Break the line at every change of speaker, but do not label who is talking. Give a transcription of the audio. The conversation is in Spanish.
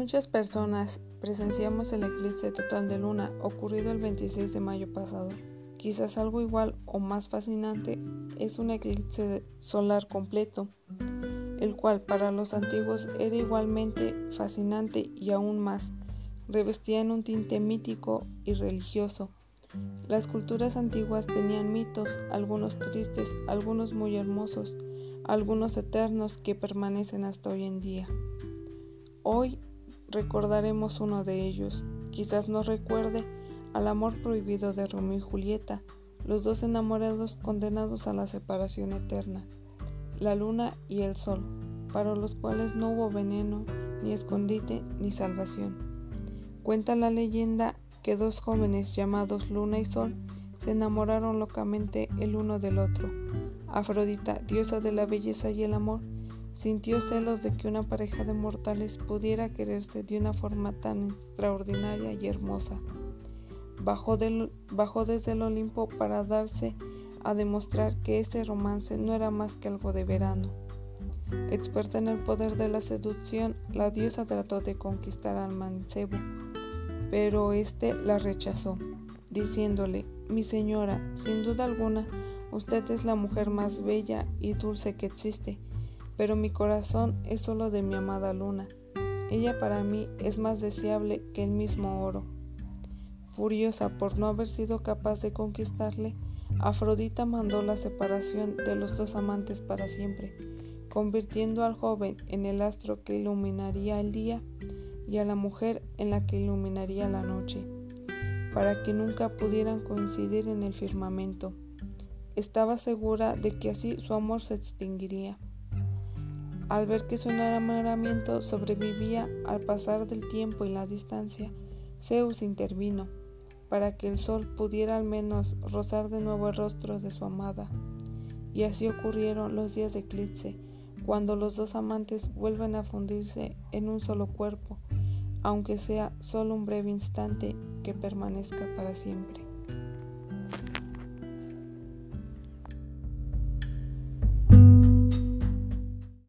Muchas personas presenciamos el eclipse total de luna ocurrido el 26 de mayo pasado. Quizás algo igual o más fascinante es un eclipse solar completo, el cual para los antiguos era igualmente fascinante y aún más, revestía en un tinte mítico y religioso. Las culturas antiguas tenían mitos, algunos tristes, algunos muy hermosos, algunos eternos que permanecen hasta hoy en día. Hoy recordaremos uno de ellos. Quizás nos recuerde al amor prohibido de Romeo y Julieta, los dos enamorados condenados a la separación eterna, la luna y el sol, para los cuales no hubo veneno, ni escondite, ni salvación. Cuenta la leyenda que dos jóvenes llamados Luna y Sol se enamoraron locamente el uno del otro. Afrodita, diosa de la belleza y el amor, Sintió celos de que una pareja de mortales pudiera quererse de una forma tan extraordinaria y hermosa. Bajó, desde el Olimpo para darse a demostrar que ese romance no era más que algo de verano. Experta en el poder de la seducción, la diosa trató de conquistar al mancebo, pero éste la rechazó, diciéndole, mi señora, sin duda alguna, usted es la mujer más bella y dulce que existe pero mi corazón es solo de mi amada luna. Ella para mí es más deseable que el mismo oro. Furiosa por no haber sido capaz de conquistarle, Afrodita mandó la separación de los dos amantes para siempre, convirtiendo al joven en el astro que iluminaría el día y a la mujer en la que iluminaría la noche, para que nunca pudieran coincidir en el firmamento. Estaba segura de que así su amor se extinguiría. Al ver que su enamoramiento sobrevivía al pasar del tiempo y la distancia, Zeus intervino para que el sol pudiera al menos rozar de nuevo el rostro de su amada. Y así ocurrieron los días de eclipse, cuando los dos amantes vuelven a fundirse en un solo cuerpo, aunque sea solo un breve instante que permanezca para siempre.